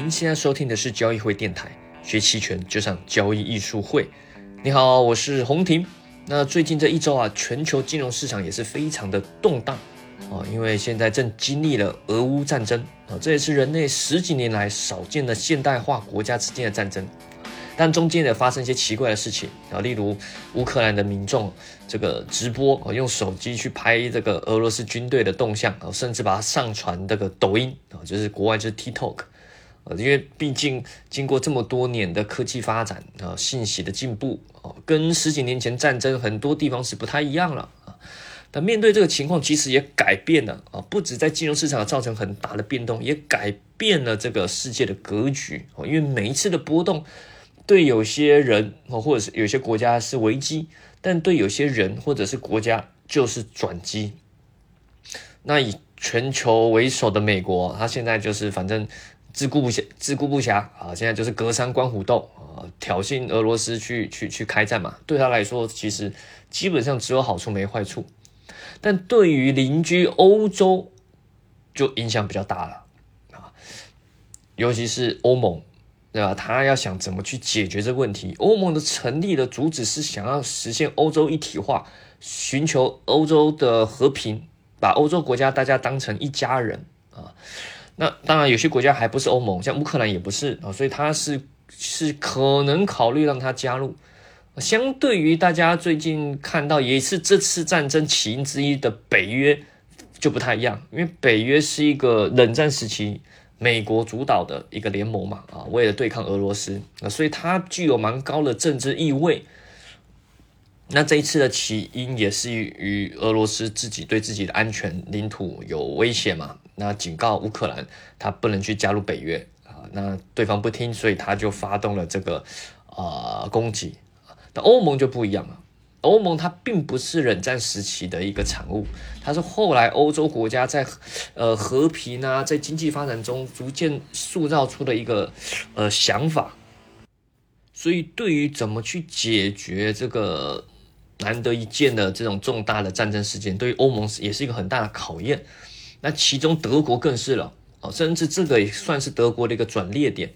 您现在收听的是交易会电台，学期权就上交易艺术会。你好，我是洪婷。那最近这一周啊，全球金融市场也是非常的动荡啊，因为现在正经历了俄乌战争啊，这也是人类十几年来少见的现代化国家之间的战争。但中间也发生一些奇怪的事情啊，例如乌克兰的民众这个直播啊，用手机去拍这个俄罗斯军队的动向啊，甚至把它上传这个抖音啊，就是国外就是 TikTok 因为毕竟经过这么多年的科技发展啊，信息的进步啊，跟十几年前战争很多地方是不太一样了啊。但面对这个情况，其实也改变了啊，不止在金融市场造成很大的变动，也改变了这个世界的格局哦，因为每一次的波动。对有些人或者是有些国家是危机，但对有些人或者是国家就是转机。那以全球为首的美国，它现在就是反正自顾不暇，自顾不暇啊！现在就是隔山观虎斗啊，挑衅俄罗斯去去去开战嘛。对他来说，其实基本上只有好处没坏处。但对于邻居欧洲，就影响比较大了啊，尤其是欧盟。对吧？他要想怎么去解决这个问题？欧盟的成立的主旨是想要实现欧洲一体化，寻求欧洲的和平，把欧洲国家大家当成一家人啊。那当然，有些国家还不是欧盟，像乌克兰也不是啊，所以他是是可能考虑让他加入。相对于大家最近看到，也是这次战争起因之一的北约就不太一样，因为北约是一个冷战时期。美国主导的一个联盟嘛，啊，为了对抗俄罗斯，啊，所以它具有蛮高的政治意味。那这一次的起因也是与俄罗斯自己对自己的安全领土有威胁嘛，那警告乌克兰他不能去加入北约啊，那对方不听，所以他就发动了这个啊攻击。那欧盟就不一样了。欧盟它并不是冷战时期的一个产物，它是后来欧洲国家在呃和平啊，在经济发展中逐渐塑造出的一个呃想法。所以，对于怎么去解决这个难得一见的这种重大的战争事件，对于欧盟也是一个很大的考验。那其中德国更是了哦，甚至这个也算是德国的一个转捩点。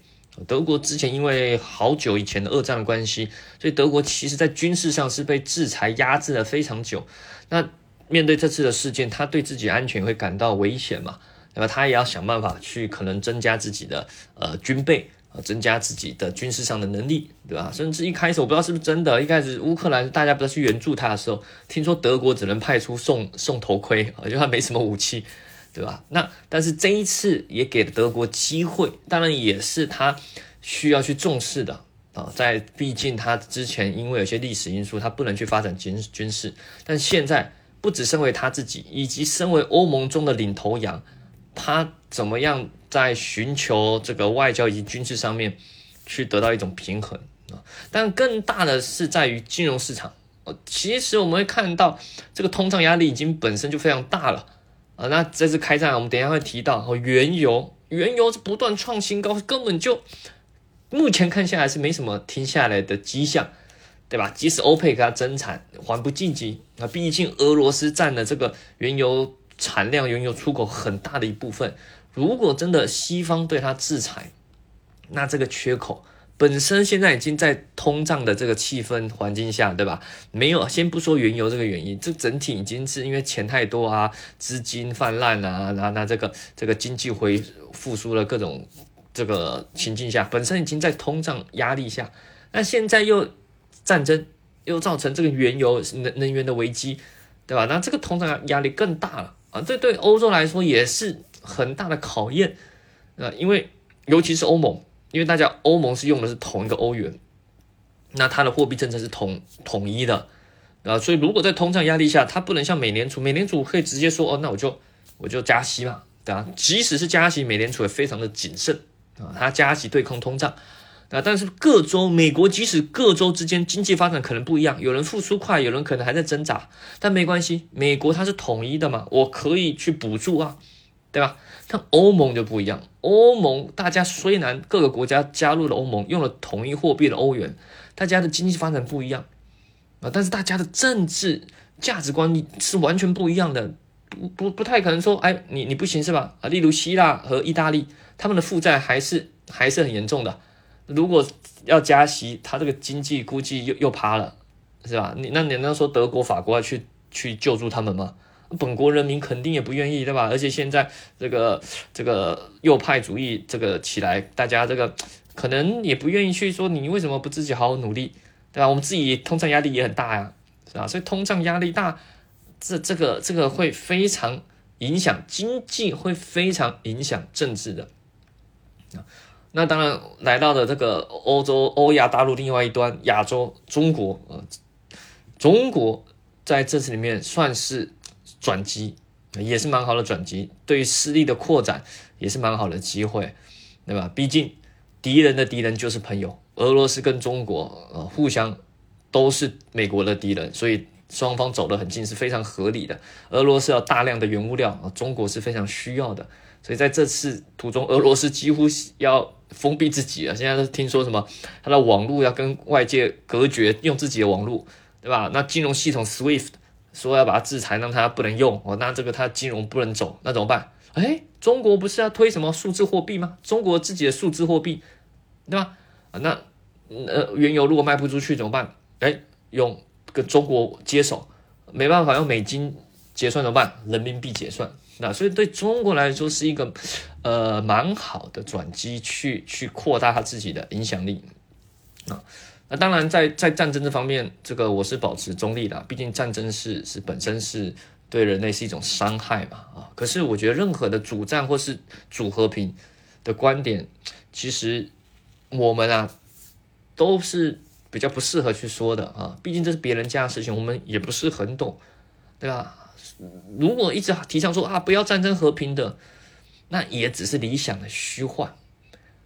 德国之前因为好久以前的二战的关系，所以德国其实在军事上是被制裁压制了非常久。那面对这次的事件，他对自己安全会感到危险嘛？那么他也要想办法去可能增加自己的呃军备啊，增加自己的军事上的能力，对吧？甚至一开始我不知道是不是真的，一开始乌克兰大家不是去援助他的时候，听说德国只能派出送送头盔，啊，就他没什么武器。对吧？那但是这一次也给了德国机会，当然也是他需要去重视的啊。在毕竟他之前因为有些历史因素，他不能去发展军军事，但现在不止身为他自己，以及身为欧盟中的领头羊，他怎么样在寻求这个外交以及军事上面去得到一种平衡啊？但更大的是在于金融市场，呃其实我们会看到这个通胀压力已经本身就非常大了。那这次开战，我们等一下会提到哦，原油，原油是不断创新高，根本就目前看下来是没什么停下来的迹象，对吧？即使欧佩克它增产，还不积极，那毕竟俄罗斯占了这个原油产量、原油出口很大的一部分，如果真的西方对它制裁，那这个缺口。本身现在已经在通胀的这个气氛环境下，对吧？没有，先不说原油这个原因，这整体已经是因为钱太多啊，资金泛滥啊，那那这个这个经济回复苏了各种这个情境下，本身已经在通胀压力下，那现在又战争，又造成这个原油能能源的危机，对吧？那这个通胀压力更大了啊！这对欧洲来说也是很大的考验啊，因为尤其是欧盟。因为大家欧盟是用的是同一个欧元，那它的货币政策是统统一的，啊，所以如果在通胀压力下，它不能像美联储，美联储可以直接说，哦，那我就我就加息嘛，对吧？即使是加息，美联储也非常的谨慎啊，它加息对抗通胀，啊，但是各州，美国即使各州之间经济发展可能不一样，有人复苏快，有人可能还在挣扎，但没关系，美国它是统一的嘛，我可以去补助啊。对吧？但欧盟就不一样。欧盟大家虽然各个国家加入了欧盟，用了统一货币的欧元，大家的经济发展不一样啊，但是大家的政治价值观是完全不一样的。不不不太可能说，哎，你你不行是吧？啊，例如希腊和意大利，他们的负债还是还是很严重的。如果要加息，它这个经济估计又又趴了，是吧？你那你那说德国、法国要去去救助他们吗？本国人民肯定也不愿意，对吧？而且现在这个这个右派主义这个起来，大家这个可能也不愿意去说你为什么不自己好好努力，对吧？我们自己通胀压力也很大呀，是吧？所以通胀压力大，这这个这个会非常影响经济，会非常影响政治的。那当然来到了这个欧洲欧亚大陆另外一端，亚洲中国，呃，中国在这次里面算是。转机也是蛮好的转机，对于势力的扩展也是蛮好的机会，对吧？毕竟敌人的敌人就是朋友，俄罗斯跟中国呃互相都是美国的敌人，所以双方走得很近是非常合理的。俄罗斯要大量的原物料，中国是非常需要的，所以在这次途中，俄罗斯几乎要封闭自己了。现在是听说什么，它的网络要跟外界隔绝，用自己的网络，对吧？那金融系统 SWIFT。说要把它制裁，让它不能用哦，那这个它金融不能走，那怎么办？哎，中国不是要推什么数字货币吗？中国自己的数字货币，对吧？那呃，原油如果卖不出去怎么办？哎，用跟中国接手，没办法用美金结算怎么办？人民币结算，那所以对中国来说是一个呃蛮好的转机，去去扩大它自己的影响力啊。那当然，在在战争这方面，这个我是保持中立的。毕竟战争是是本身是对人类是一种伤害嘛，啊。可是我觉得任何的主战或是主和平的观点，其实我们啊都是比较不适合去说的啊。毕竟这是别人家的事情，我们也不是很懂，对吧？如果一直提倡说啊不要战争和平的，那也只是理想的虚幻。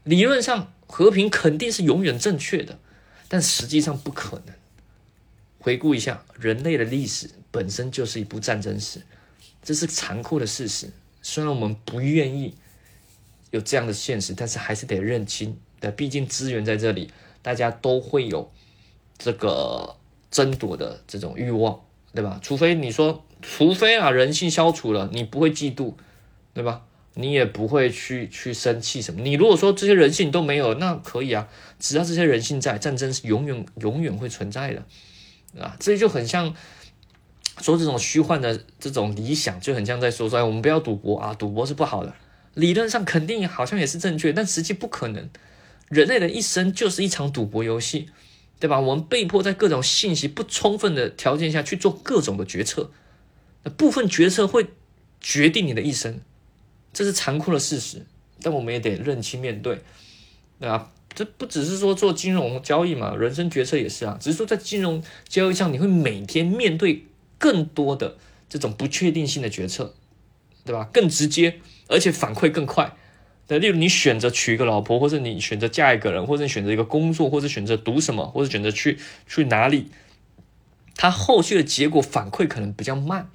理论上和平肯定是永远正确的。但实际上不可能。回顾一下，人类的历史本身就是一部战争史，这是残酷的事实。虽然我们不愿意有这样的现实，但是还是得认清。的，毕竟资源在这里，大家都会有这个争夺的这种欲望，对吧？除非你说，除非啊，人性消除了，你不会嫉妒，对吧？你也不会去去生气什么。你如果说这些人性都没有，那可以啊。只要这些人性在，战争是永远永远会存在的，啊，这就很像说这种虚幻的这种理想，就很像在说说我们不要赌博啊，赌博是不好的。理论上肯定好像也是正确，但实际不可能。人类的一生就是一场赌博游戏，对吧？我们被迫在各种信息不充分的条件下去做各种的决策，那部分决策会决定你的一生。这是残酷的事实，但我们也得认清面对，对吧？这不只是说做金融交易嘛，人生决策也是啊。只是说在金融交易上，你会每天面对更多的这种不确定性的决策，对吧？更直接，而且反馈更快。对例如你选择娶一个老婆，或者你选择嫁一个人，或者你选择一个工作，或者选择读什么，或者选择去去哪里，它后续的结果反馈可能比较慢。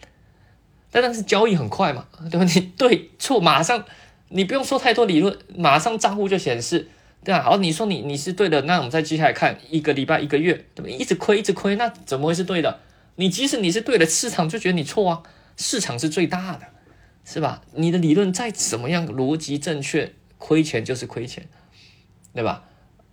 但但是交易很快嘛，对吧？你对错马上，你不用说太多理论，马上账户就显示，对吧？好，你说你你是对的，那我们再接下来看一个礼拜、一个月，对吧？一直亏，一直亏，那怎么会是对的？你即使你是对的，市场就觉得你错啊，市场是最大的，是吧？你的理论再怎么样逻辑正确，亏钱就是亏钱，对吧？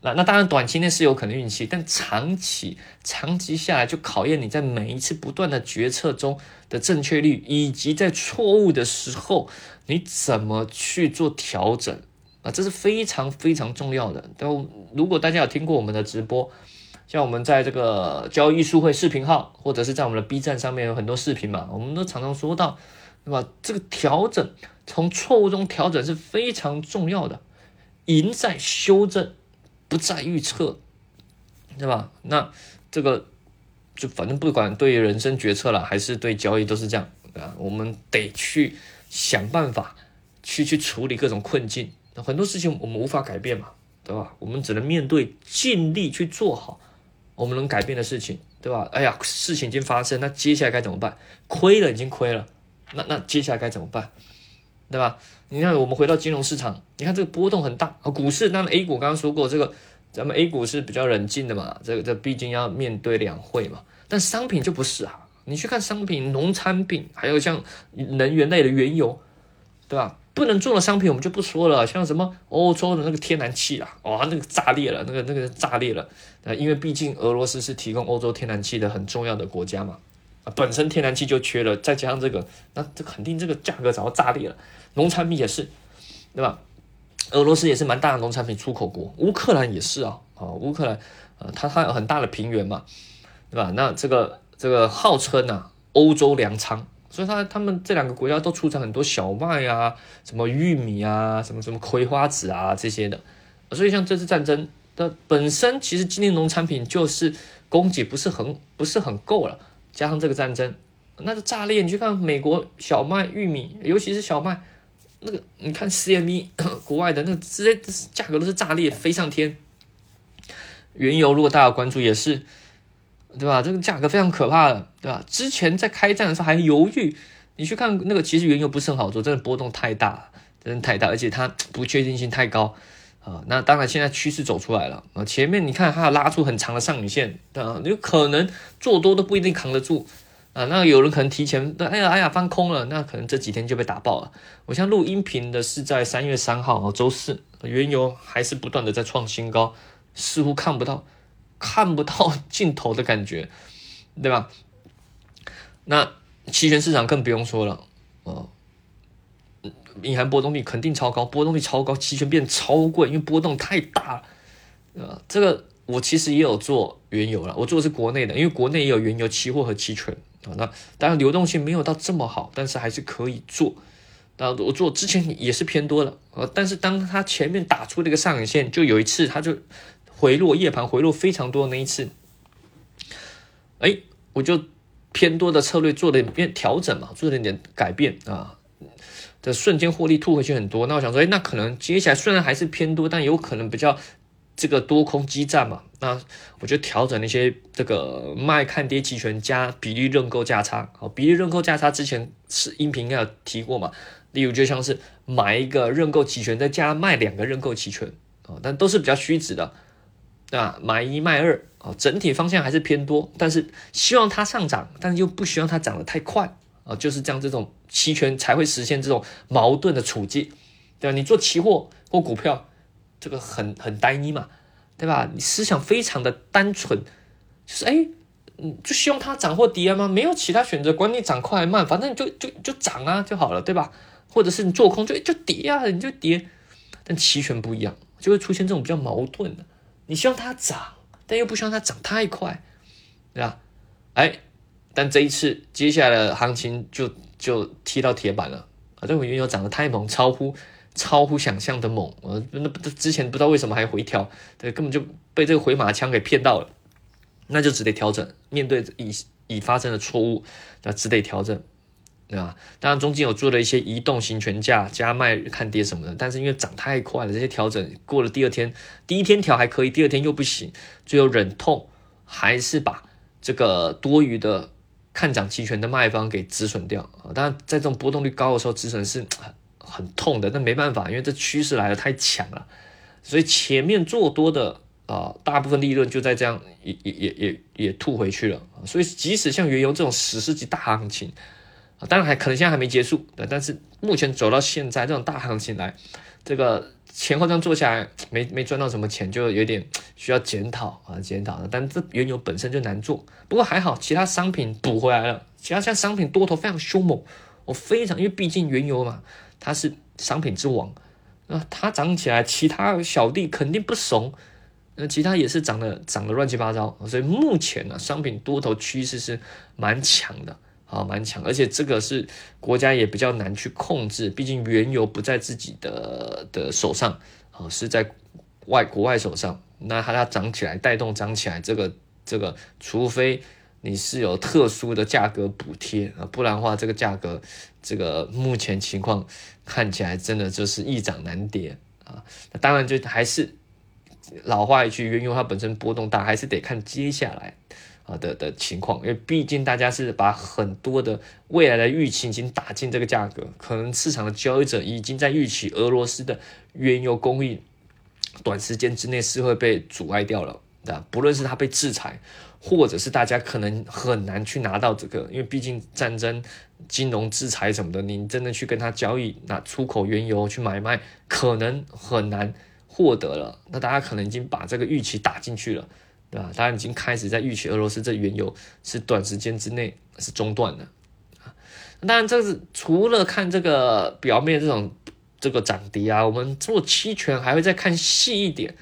那那当然，短期内是有可能运气，但长期长期下来就考验你在每一次不断的决策中的正确率，以及在错误的时候你怎么去做调整啊，这是非常非常重要的。都如果大家有听过我们的直播，像我们在这个交易术会视频号，或者是在我们的 B 站上面有很多视频嘛，我们都常常说到，对吧？这个调整从错误中调整是非常重要的，赢在修正。不再预测，对吧？那这个就反正不管对于人生决策了，还是对交易都是这样啊。我们得去想办法去去处理各种困境。那很多事情我们无法改变嘛，对吧？我们只能面对，尽力去做好我们能改变的事情，对吧？哎呀，事情已经发生，那接下来该怎么办？亏了已经亏了，那那接下来该怎么办？对吧？你看，我们回到金融市场，你看这个波动很大啊。股市，当然 A 股刚刚说过，这个咱们 A 股是比较冷静的嘛。这个这毕竟要面对两会嘛。但商品就不是啊。你去看商品，农产品，还有像能源类的原油，对吧？不能做的商品我们就不说了，像什么欧洲的那个天然气啊，哇，那个炸裂了，那个那个炸裂了啊！因为毕竟俄罗斯是提供欧洲天然气的很重要的国家嘛，啊本身天然气就缺了，再加上这个，那这肯定这个价格早要炸裂了。农产品也是，对吧？俄罗斯也是蛮大的农产品出口国，乌克兰也是啊，啊，乌克兰，呃，它它有很大的平原嘛，对吧？那这个这个号称呢，欧洲粮仓。所以，他他们这两个国家都出产很多小麦啊，什么玉米啊，什么什么葵花籽啊这些的。所以，像这次战争的本身，其实今年农产品就是供给不是很不是很够了，加上这个战争，那就炸裂。你去看美国小麦、玉米，尤其是小麦，那个你看 CME 国外的那个直接价格都是炸裂飞上天。原油如果大家关注也是。对吧？这个价格非常可怕的，对吧？之前在开战的时候还犹豫，你去看那个，其实原油不是很好做，真的波动太大，真的太大，而且它不确定性太高啊。那当然，现在趋势走出来了啊。前面你看它拉出很长的上影线啊，有可能做多都不一定扛得住啊。那有人可能提前，哎呀哎呀翻空了，那可能这几天就被打爆了。我像录音频的是在三月三号啊，周四，原油还是不断的在创新高，似乎看不到。看不到 尽头的感觉，对吧？那期权市场更不用说了，哦，隐含波动率肯定超高，波动率超高，期权变超贵，因为波动太大了。呃，这个我其实也有做原油了，我做的是国内的，因为国内也有原油期货和期权啊。那当然流动性没有到这么好，但是还是可以做。那我做之前也是偏多的，呃，但是当它前面打出这个上影线，就有一次它就。回落夜盘回落非常多那一次，哎，我就偏多的策略做了点调整嘛，做了点改变啊，这瞬间获利吐回去很多。那我想说，哎，那可能接下来虽然还是偏多，但有可能比较这个多空激战嘛。那我就调整那些这个卖看跌期权加比例认购价差。好，比例认购价差之前是音频应该有提过嘛？例如就像是买一个认购期权再加卖两个认购期权啊，但都是比较虚值的。啊，买一卖二啊，整体方向还是偏多，但是希望它上涨，但是又不希望它涨得太快啊，就是这样，这种期权才会实现这种矛盾的处境，对吧？你做期货或股票，这个很很单一嘛，对吧？你思想非常的单纯，就是哎，嗯，就希望它涨或跌吗？没有其他选择，管你涨快慢，反正就就就涨啊就好了，对吧？或者是你做空就就跌啊，你就跌，但期权不一样，就会出现这种比较矛盾的。你希望它涨，但又不希望它涨太快，对吧？哎，但这一次接下来的行情就就踢到铁板了啊！这个原油涨得太猛，超乎超乎想象的猛啊！那之前不知道为什么还回调，对，根本就被这个回马枪给骗到了，那就只得调整，面对已已发生的错误，那只得调整。对吧？当然中间有做了一些移动型权价加卖看跌什么的，但是因为涨太快了，这些调整过了第二天，第一天调还可以，第二天又不行，最后忍痛还是把这个多余的看涨期权的卖方给止损掉啊。当然在这种波动率高的时候，止损是很很痛的，但没办法，因为这趋势来的太强了，所以前面做多的啊，大部分利润就在这样也也也也也吐回去了。所以即使像原油这种史诗级大行情。当然还可能现在还没结束，对，但是目前走到现在这种大行情来，这个前后这样做下来，没没赚到什么钱，就有点 需要检讨啊，检讨的。但这原油本身就难做，不过还好，其他商品补回来了，其他像商品多头非常凶猛，我非常，因为毕竟原油嘛，它是商品之王，那它涨起来，其他小弟肯定不怂，那其他也是涨的涨得乱七八糟，所以目前呢，商品多头趋势是蛮强的。啊，蛮强，而且这个是国家也比较难去控制，毕竟原油不在自己的的手上，啊，是在外国外手上。那它要涨起来，带动涨起来，这个这个，除非你是有特殊的价格补贴啊，不然的话，这个价格，这个目前情况看起来真的就是易涨难跌啊。那当然就还是老话一句，原油它本身波动大，还是得看接下来。啊的的情况，因为毕竟大家是把很多的未来的预期已经打进这个价格，可能市场的交易者已经在预期俄罗斯的原油供应短时间之内是会被阻碍掉了，对吧？不论是它被制裁，或者是大家可能很难去拿到这个，因为毕竟战争、金融制裁什么的，你真的去跟他交易，拿出口原油去买卖，可能很难获得了。那大家可能已经把这个预期打进去了，对吧？大家已经开始在预期俄罗斯这原油是短时间之内是中断的啊。当然，这是除了看这个表面这种这个涨跌啊，我们做期权还会再看细一点。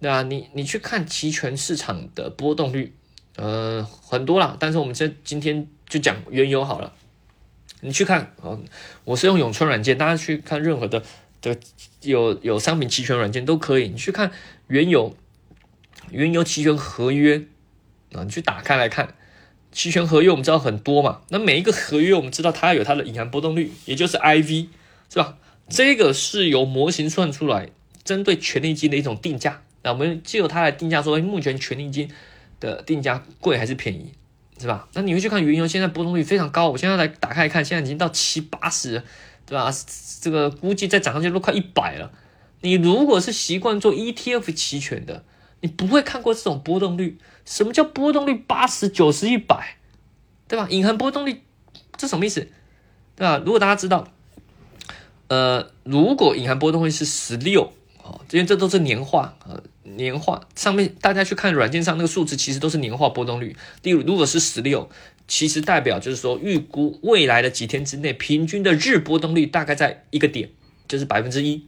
那你你去看期权市场的波动率，呃，很多啦。但是我们这今天就讲原油好了。你去看啊，我是用永春软件，大家去看任何的的有有商品期权软件都可以。你去看原油，原油期权合约啊，你去打开来看期权合约，我们知道很多嘛。那每一个合约，我们知道它有它的隐含波动率，也就是 IV，是吧？这个是由模型算出来，针对权利金的一种定价。那我们借由它来定价，说目前权利金的定价贵还是便宜，是吧？那你会去看原油，现在波动率非常高。我现在来打开看，现在已经到七八十，对吧？这个估计再涨上去都快一百了。你如果是习惯做 ETF 期权的，你不会看过这种波动率。什么叫波动率八十九十一百，对吧？隐含波动率这什么意思？对吧？如果大家知道，呃，如果隐含波动率是十六。因为这都是年化，呃，年化上面大家去看软件上那个数字，其实都是年化波动率。例如，如果是十六，其实代表就是说预估未来的几天之内平均的日波动率大概在一个点，就是百分之一。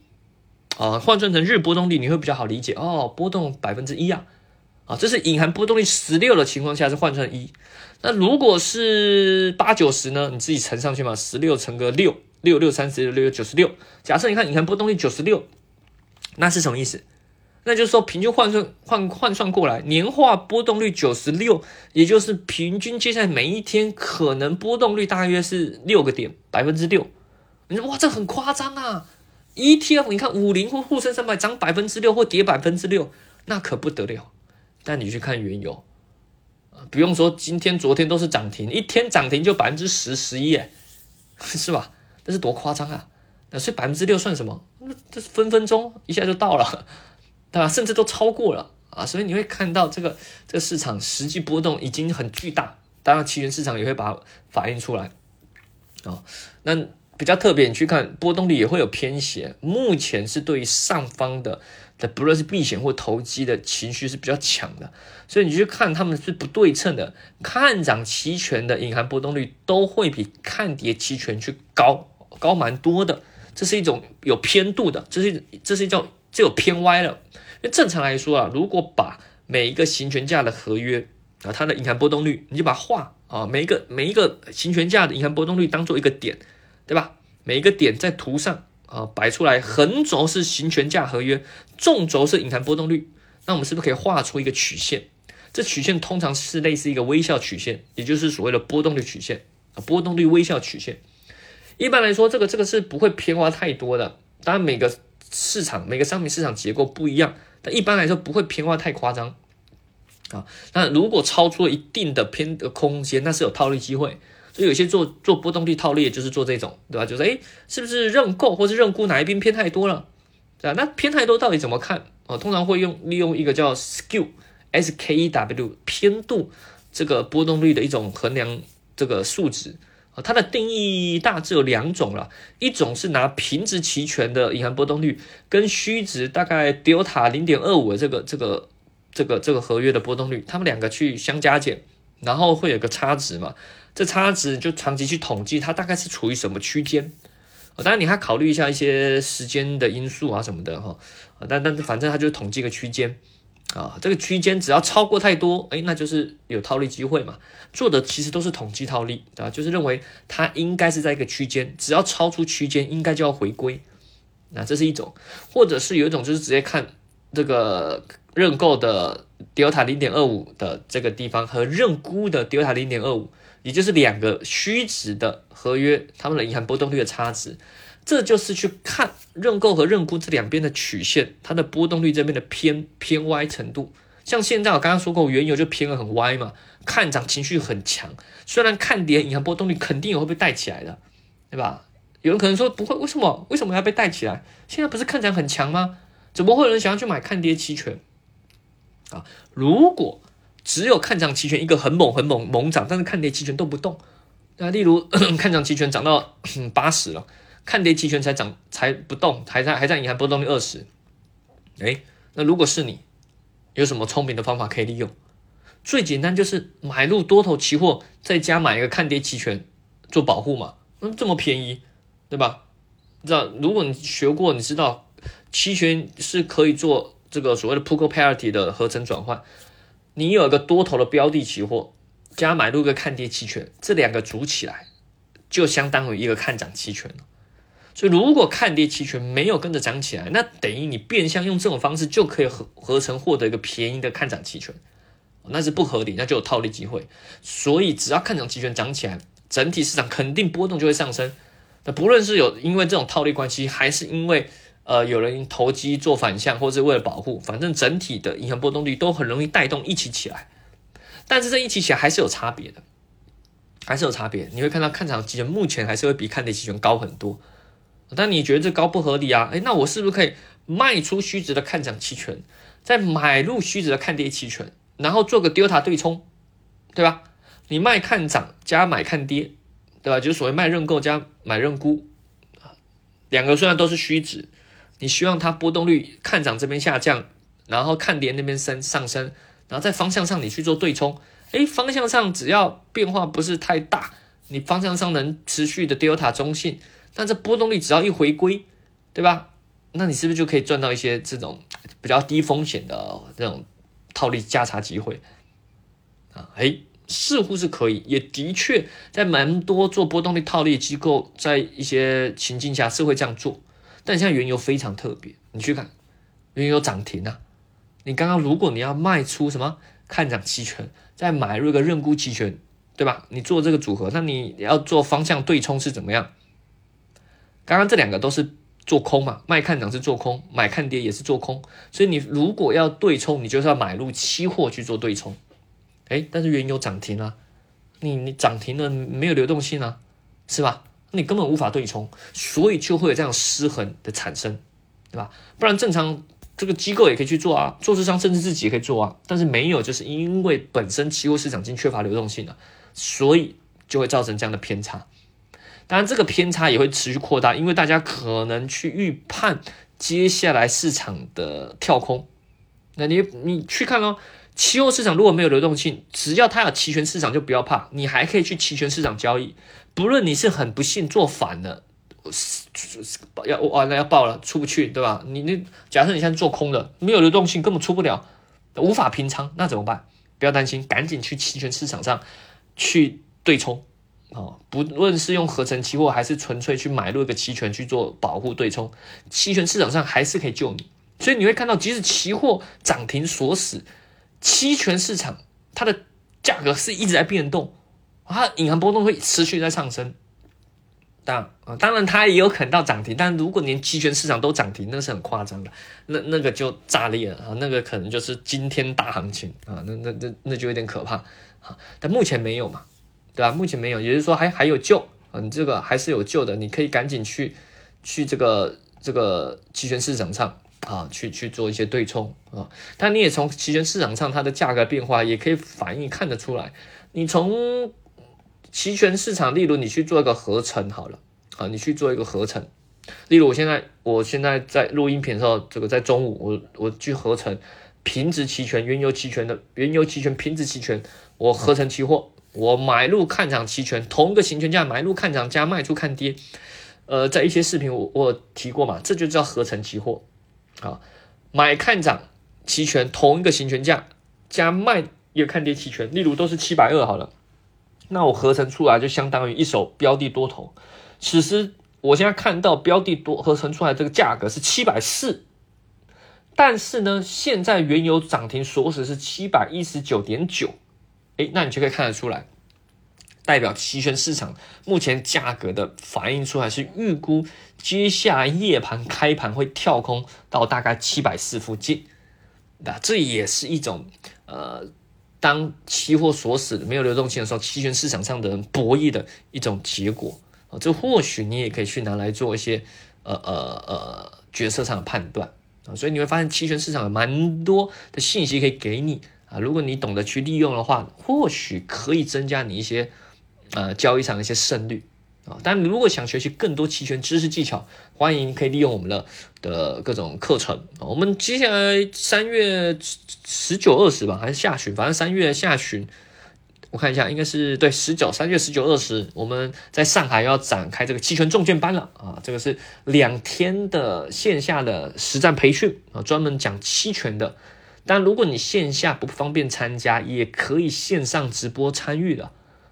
啊，换算成日波动率你会比较好理解哦，波动百分之一啊，啊，这是隐含波动率十六的情况下是换算一。那如果是八九十呢？你自己乘上去嘛，十六乘个六，六六三十六六九十六。假设你看隐含波动率九十六。那是什么意思？那就是说，平均换算换换算过来，年化波动率九十六，也就是平均接下来每一天可能波动率大约是六个点，百分之六。你说哇，这很夸张啊！ETF 你看五零或沪深三百涨百分之六或跌百分之六，那可不得了。但你去看原油，不用说，今天昨天都是涨停，一天涨停就百分之十十一，是吧？这是多夸张啊！那所以百分之六算什么？那这分分钟一下就到了，对吧？甚至都超过了啊！所以你会看到这个这个市场实际波动已经很巨大，当然期权市场也会把反映出来啊。那比较特别，你去看波动率也会有偏斜，目前是对于上方的的不论是避险或投机的情绪是比较强的，所以你去看他们是不对称的，看涨期权的隐含波动率都会比看跌期权去高高蛮多的。这是一种有偏度的，这是这是一种这有偏歪了。因为正常来说啊，如果把每一个行权价的合约啊，它的隐含波动率，你就把画啊，每一个每一个行权价的隐含波动率当做一个点，对吧？每一个点在图上啊摆出来，横轴是行权价合约，纵轴是隐含波动率。那我们是不是可以画出一个曲线？这曲线通常是类似一个微笑曲线，也就是所谓的波动率曲线啊，波动率微笑曲线。一般来说，这个这个是不会偏化太多的。当然，每个市场每个商品市场结构不一样，但一般来说不会偏化太夸张啊。那如果超出了一定的偏的空间，那是有套利机会。所以有些做做波动率套利，就是做这种，对吧？就是诶，是不是认购或是认沽哪一边偏太多了，对吧？那偏太多到底怎么看？哦，通常会用利用一个叫 skew s k e w 偏度这个波动率的一种衡量这个数值。它的定义大致有两种了，一种是拿平值期权的隐含波动率跟虚值大概 delta 零点二五的这个这个这个这个合约的波动率，它们两个去相加减，然后会有个差值嘛，这差值就长期去统计它大概是处于什么区间，当然你还考虑一下一些时间的因素啊什么的哈，但但是反正它就统计个区间。啊，这个区间只要超过太多，哎，那就是有套利机会嘛。做的其实都是统计套利，对吧？就是认为它应该是在一个区间，只要超出区间，应该就要回归。那这是一种，或者是有一种就是直接看这个认购的 delta 零点二五的这个地方和认沽的 delta 零点二五，也就是两个虚值的合约，它们的隐含波动率的差值。这就是去看认购和认沽这两边的曲线，它的波动率这边的偏偏歪程度。像现在我刚刚说过，原油就偏的很歪嘛，看涨情绪很强。虽然看跌，银行波动率肯定也会被带起来的，对吧？有人可能说不会，为什么？为什么要被带起来？现在不是看涨很强吗？怎么会有人想要去买看跌期权？啊，如果只有看涨期权一个很猛很猛猛涨，但是看跌期权都不动。那例如 看涨期权涨到 八十了，看跌期权才涨才不动，还在还在银行波动率二十。哎，那如果是你，有什么聪明的方法可以利用？最简单就是买入多头期货，再加买一个看跌期权做保护嘛。嗯，这么便宜，对吧？知道，如果你学过，你知道期权是可以做这个所谓的 p u t parity 的合成转换。你有一个多头的标的期货，加买入一个看跌期权，这两个组起来就相当于一个看涨期权了。所以，如果看跌期权没有跟着涨起来，那等于你变相用这种方式就可以合合成获得一个便宜的看涨期权，那是不合理，那就有套利机会。所以，只要看涨期权涨起来，整体市场肯定波动就会上升。那不论是有因为这种套利关系，还是因为呃有人投机做反向，或者为了保护，反正整体的银行波动率都很容易带动一起起来。但是这一起起来还是有差别的，还是有差别。你会看到看涨期权目前还是会比看跌期权高很多。但你觉得这高不合理啊？哎，那我是不是可以卖出虚值的看涨期权，再买入虚值的看跌期权，然后做个 delta 对冲，对吧？你卖看涨加买看跌，对吧？就是所谓卖认购加买认沽两个虽然都是虚值，你希望它波动率看涨这边下降，然后看跌那边升上升，然后在方向上你去做对冲，哎，方向上只要变化不是太大，你方向上能持续的 delta 中性。那这波动率只要一回归，对吧？那你是不是就可以赚到一些这种比较低风险的这种套利价差机会啊？哎，似乎是可以，也的确在蛮多做波动率套利机构在一些情境下是会这样做。但现在原油非常特别，你去看原油涨停啊！你刚刚如果你要卖出什么看涨期权，再买入一个认沽期权，对吧？你做这个组合，那你要做方向对冲是怎么样？刚刚这两个都是做空嘛，卖看涨是做空，买看跌也是做空，所以你如果要对冲，你就是要买入期货去做对冲。哎，但是原油涨停了，你你涨停了没有流动性啊，是吧？你根本无法对冲，所以就会有这样失衡的产生，对吧？不然正常这个机构也可以去做啊，做市商甚至自己也可以做啊，但是没有，就是因为本身期货市场已经缺乏流动性了，所以就会造成这样的偏差。当然，这个偏差也会持续扩大，因为大家可能去预判接下来市场的跳空。那你你去看哦，期货市场如果没有流动性，只要它有期权市场，就不要怕，你还可以去期权市场交易。不论你是很不幸做反了，要完了要爆了出不去，对吧？你那假设你现在做空的，没有流动性，根本出不了，无法平仓，那怎么办？不要担心，赶紧去期权市场上去对冲。哦，不论是用合成期货，还是纯粹去买入一个期权去做保护对冲，期权市场上还是可以救你。所以你会看到，即使期货涨停锁死，期权市场它的价格是一直在变动，它隐含波动会持续在上升。当啊，当然它也有可能到涨停，但如果连期权市场都涨停，那是很夸张的，那那个就炸裂了啊，那个可能就是惊天大行情啊，那那那那就有点可怕啊。但目前没有嘛。对吧？目前没有，也就是说还还有救啊，你这个还是有救的，你可以赶紧去去这个这个期权市场上啊，去去做一些对冲啊。但你也从期权市场上它的价格变化也可以反映看得出来。你从期权市场，例如你去做一个合成好了啊，你去做一个合成，例如我现在我现在在录音频的时候，这个在中午我我去合成平值期权、原油期权的原油期权、平值期权，我合成期货。我买入看涨期权，同一个行权价买入看涨加卖出看跌，呃，在一些视频我我提过嘛，这就叫合成期货啊。买看涨期权同一个行权价加卖一个看跌期权，例如都是七百二好了，那我合成出来就相当于一手标的多头。此时我现在看到标的多合成出来这个价格是七百四，但是呢，现在原油涨停锁死是七百一十九点九。哎，那你就可以看得出来，代表期权市场目前价格的反映出来是预估接下来夜盘开盘会跳空到大概七百四附近，那这也是一种呃，当期货锁死没有流动性的时候，期权市场上的人博弈的一种结果啊。这或许你也可以去拿来做一些呃呃呃决策上的判断啊。所以你会发现期权市场有蛮多的信息可以给你。啊，如果你懂得去利用的话，或许可以增加你一些呃交易上的一些胜率啊。但如果想学习更多期权知识技巧，欢迎可以利用我们的的各种课程。我们接下来三月十九、二十吧，还是下旬，反正三月下旬。我看一下，应该是对十九三月十九二十，我们在上海要展开这个期权重卷班了啊！这个是两天的线下的实战培训啊，专门讲期权的。但如果你线下不方便参加，也可以线上直播参与的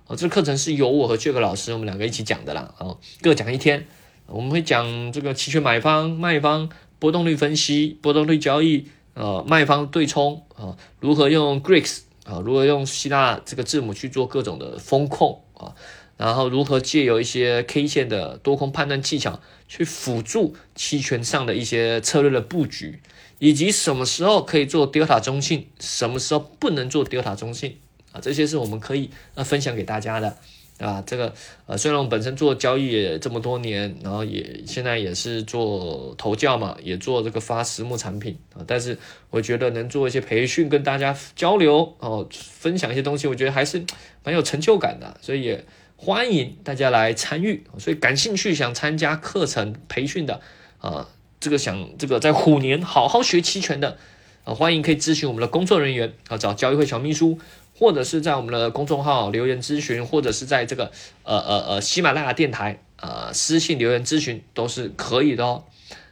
哦。这课程是由我和这个老师我们两个一起讲的啦啊，各讲一天。我们会讲这个期权买方卖方波动率分析、波动率交易，呃，卖方对冲啊，如何用 Greeks。啊，如何用希腊这个字母去做各种的风控啊？然后如何借由一些 K 线的多空判断技巧去辅助期权上的一些策略的布局，以及什么时候可以做 delta 中性，什么时候不能做 delta 中性这些是我们可以呃分享给大家的。啊，这个呃，虽然我本身做交易也这么多年，然后也现在也是做投教嘛，也做这个发实木产品啊，但是我觉得能做一些培训，跟大家交流哦，分享一些东西，我觉得还是蛮有成就感的，所以也欢迎大家来参与。所以感兴趣想参加课程培训的啊，这个想这个在虎年好好学期权的啊，欢迎可以咨询我们的工作人员啊，找交易会小秘书。或者是在我们的公众号留言咨询，或者是在这个呃呃呃喜马拉雅电台呃私信留言咨询都是可以的哦。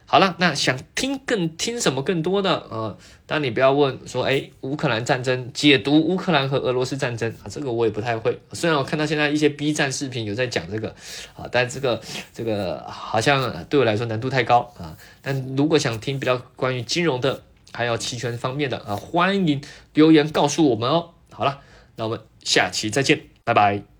好了，那想听更听什么更多的呃，当你不要问说，哎，乌克兰战争解读乌克兰和俄罗斯战争啊，这个我也不太会。虽然我看到现在一些 B 站视频有在讲这个啊，但这个这个好像对我来说难度太高啊。但如果想听比较关于金融的，还有期权方面的啊，欢迎留言告诉我们哦。好了，那我们下期再见，拜拜。